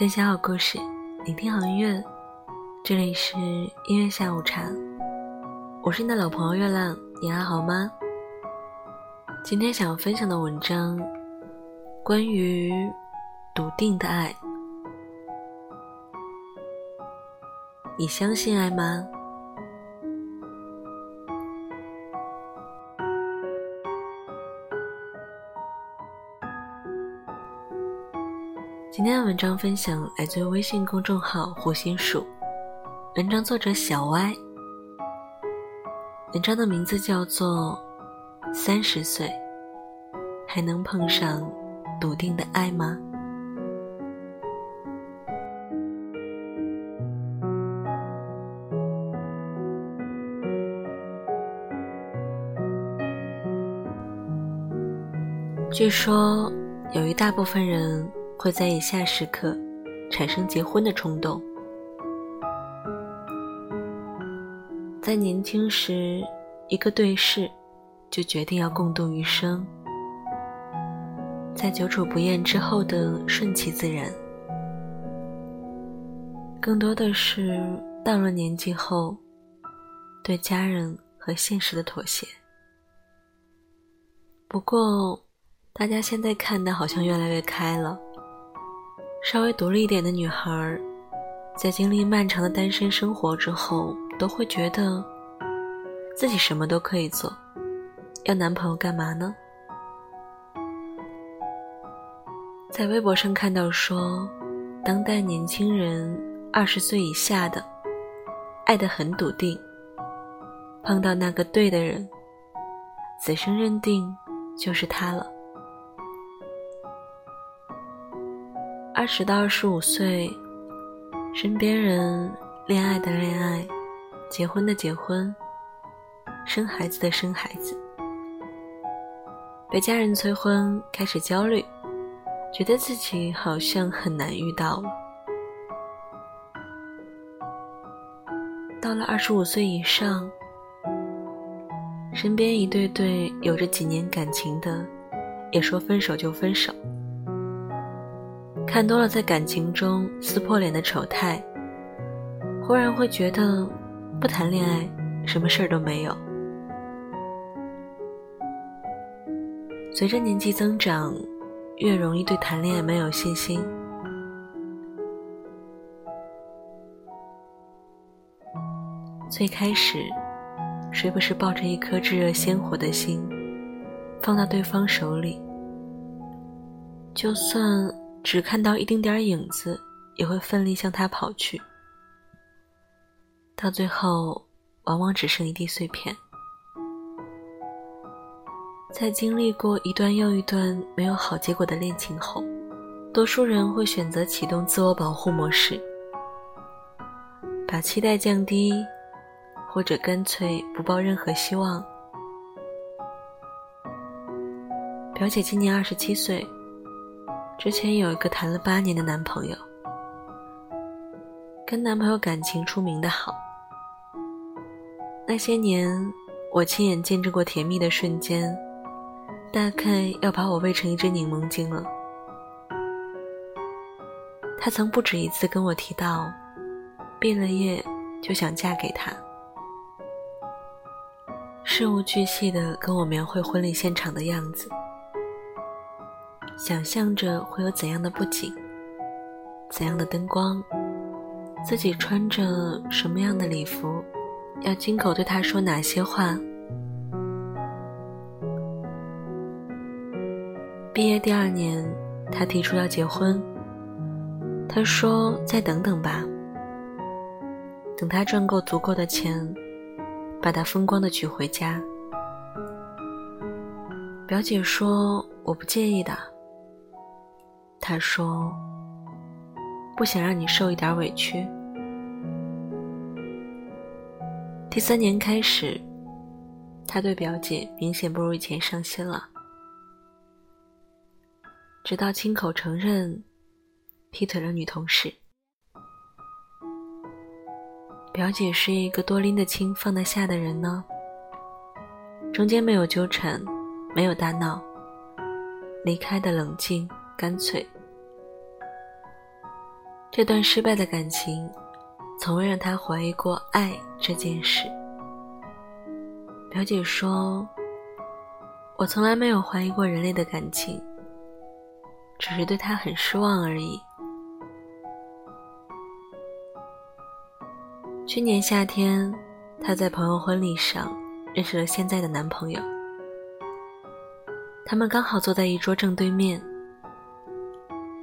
分享好故事，聆听好音乐，这里是音乐下午茶。我是你的老朋友月亮，你还好吗？今天想要分享的文章，关于笃定的爱。你相信爱吗？今天的文章分享来自于微信公众号“胡心树”，文章作者小歪。文章的名字叫做《三十岁还能碰上笃定的爱吗》。据说有一大部分人。会在以下时刻产生结婚的冲动。在年轻时，一个对视就决定要共度余生；在久处不厌之后的顺其自然，更多的是到了年纪后对家人和现实的妥协。不过，大家现在看的好像越来越开了。稍微独立一点的女孩，在经历漫长的单身生活之后，都会觉得自己什么都可以做，要男朋友干嘛呢？在微博上看到说，当代年轻人二十岁以下的，爱得很笃定，碰到那个对的人，此生认定就是他了。二十到二十五岁，身边人恋爱的恋爱，结婚的结婚，生孩子的生孩子，被家人催婚，开始焦虑，觉得自己好像很难遇到了。到了二十五岁以上，身边一对对有着几年感情的，也说分手就分手。看多了在感情中撕破脸的丑态，忽然会觉得不谈恋爱什么事儿都没有。随着年纪增长，越容易对谈恋爱没有信心。最开始，谁不是抱着一颗炙热鲜活的心，放到对方手里，就算。只看到一丁点影子，也会奋力向他跑去。到最后，往往只剩一地碎片。在经历过一段又一段没有好结果的恋情后，多数人会选择启动自我保护模式，把期待降低，或者干脆不抱任何希望。表姐今年二十七岁。之前有一个谈了八年的男朋友，跟男朋友感情出名的好。那些年，我亲眼见证过甜蜜的瞬间，大概要把我喂成一只柠檬精了。他曾不止一次跟我提到，毕了业就想嫁给他，事无巨细的跟我描绘婚礼现场的样子。想象着会有怎样的布景，怎样的灯光，自己穿着什么样的礼服，要亲口对他说哪些话。毕业第二年，他提出要结婚，他说再等等吧，等他赚够足够的钱，把他风光的娶回家。表姐说我不介意的。他说：“不想让你受一点委屈。”第三年开始，他对表姐明显不如以前上心了，直到亲口承认劈腿了女同事。表姐是一个多拎得清放得下的人呢，中间没有纠缠，没有大闹，离开的冷静干脆。这段失败的感情，从未让他怀疑过爱这件事。表姐说：“我从来没有怀疑过人类的感情，只是对他很失望而已。”去年夏天，她在朋友婚礼上认识了现在的男朋友。他们刚好坐在一桌正对面，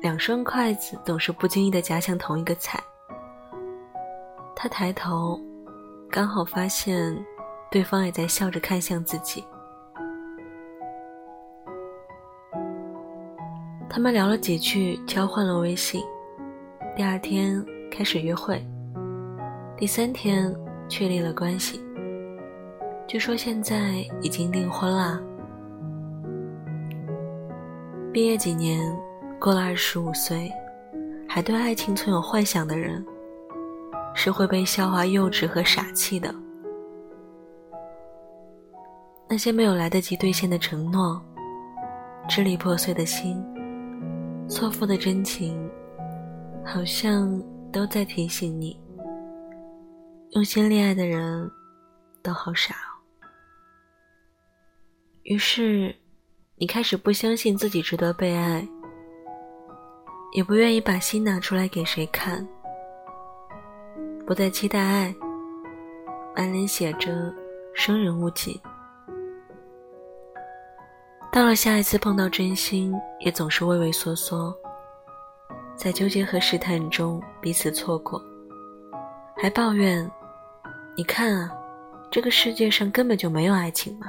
两双筷子总是不经意的夹向同一个菜。他抬头，刚好发现对方也在笑着看向自己。他们聊了几句，交换了微信，第二天开始约会。第三天确立了关系，据说现在已经订婚啦。毕业几年，过了二十五岁，还对爱情存有幻想的人，是会被笑话幼稚和傻气的。那些没有来得及兑现的承诺，支离破碎的心，错付的真情，好像都在提醒你。用心恋爱的人，都好傻哦。于是，你开始不相信自己值得被爱，也不愿意把心拿出来给谁看，不再期待爱，满脸写着“生人勿近”。到了下一次碰到真心，也总是畏畏缩缩，在纠结和试探中彼此错过，还抱怨。你看啊，这个世界上根本就没有爱情嘛！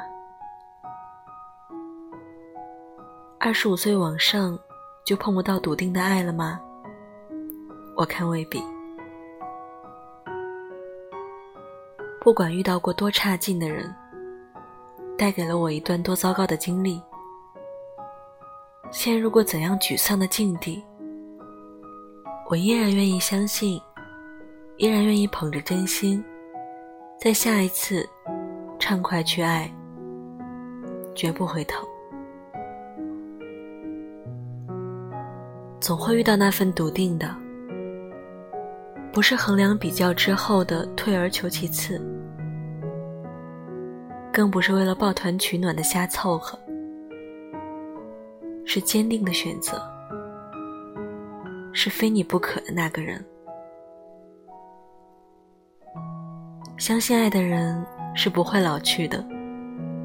二十五岁往上就碰不到笃定的爱了吗？我看未必。不管遇到过多差劲的人，带给了我一段多糟糕的经历，陷入过怎样沮丧的境地，我依然愿意相信，依然愿意捧着真心。在下一次，畅快去爱，绝不回头。总会遇到那份笃定的，不是衡量比较之后的退而求其次，更不是为了抱团取暖的瞎凑合，是坚定的选择，是非你不可的那个人。相信爱的人是不会老去的，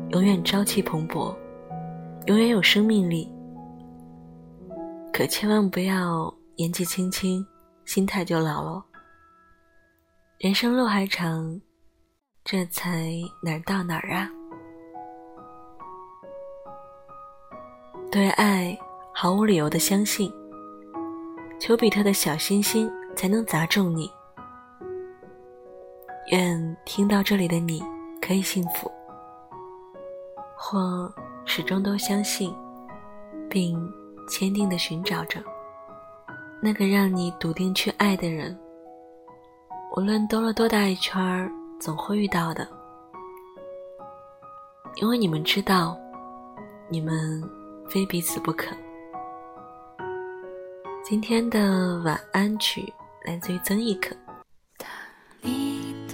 永远朝气蓬勃，永远有生命力。可千万不要年纪轻轻，心态就老了。人生路还长，这才哪儿到哪儿啊！对爱毫无理由的相信，丘比特的小心心才能砸中你。愿听到这里的你可以幸福，或始终都相信，并坚定的寻找着那个让你笃定去爱的人。无论兜了多大一圈儿，总会遇到的，因为你们知道，你们非彼此不可。今天的晚安曲来自于曾轶可。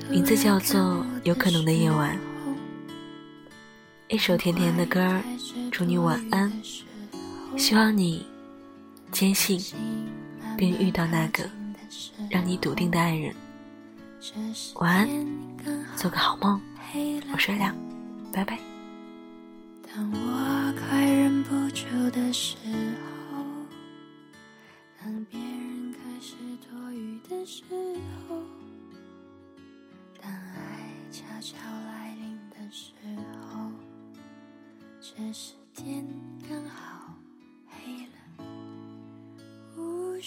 名字叫做《有可能的夜晚》，一首甜甜的歌儿，祝你晚安。希望你坚信并遇到那个让你笃定的爱人。晚安，做个好梦。我是月亮，拜拜。当我快忍不住的时候，当别人开始多余的时候。当爱悄悄来临的时候，这时天刚好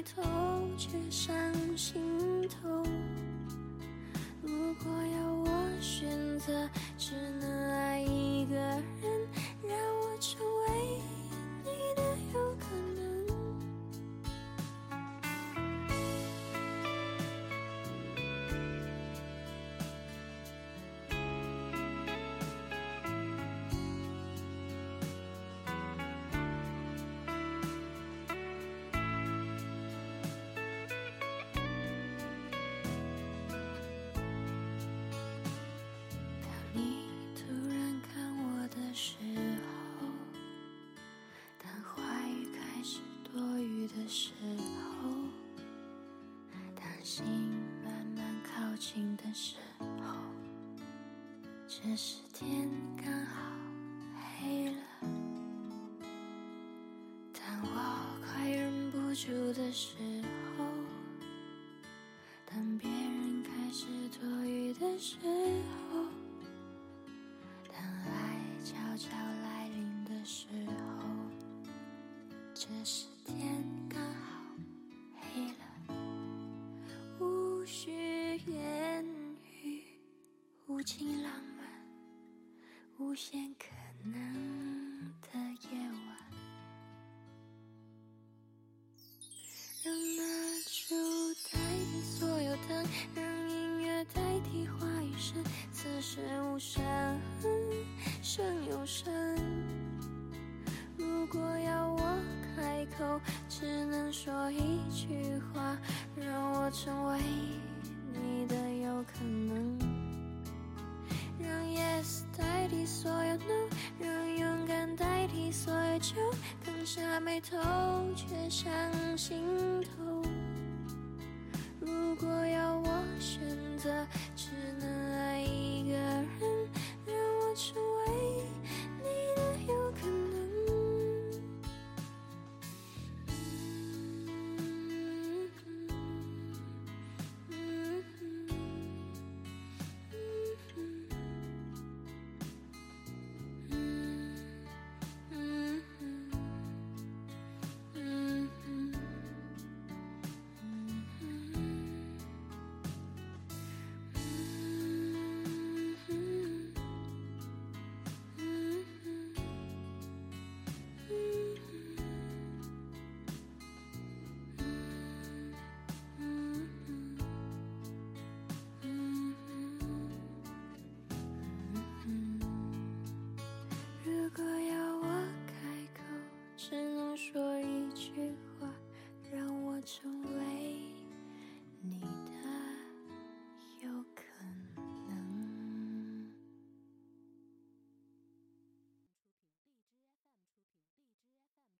回头，却伤心的时候，这时天刚好黑了。当我快忍不住的时候，当别人开始多余的时候，当爱悄悄来临的时候，这时无限可能的夜晚。让蜡烛代替所有灯，让音乐代替话语声，此时无声胜有声。下眉头却上心头。如果要我选择，只能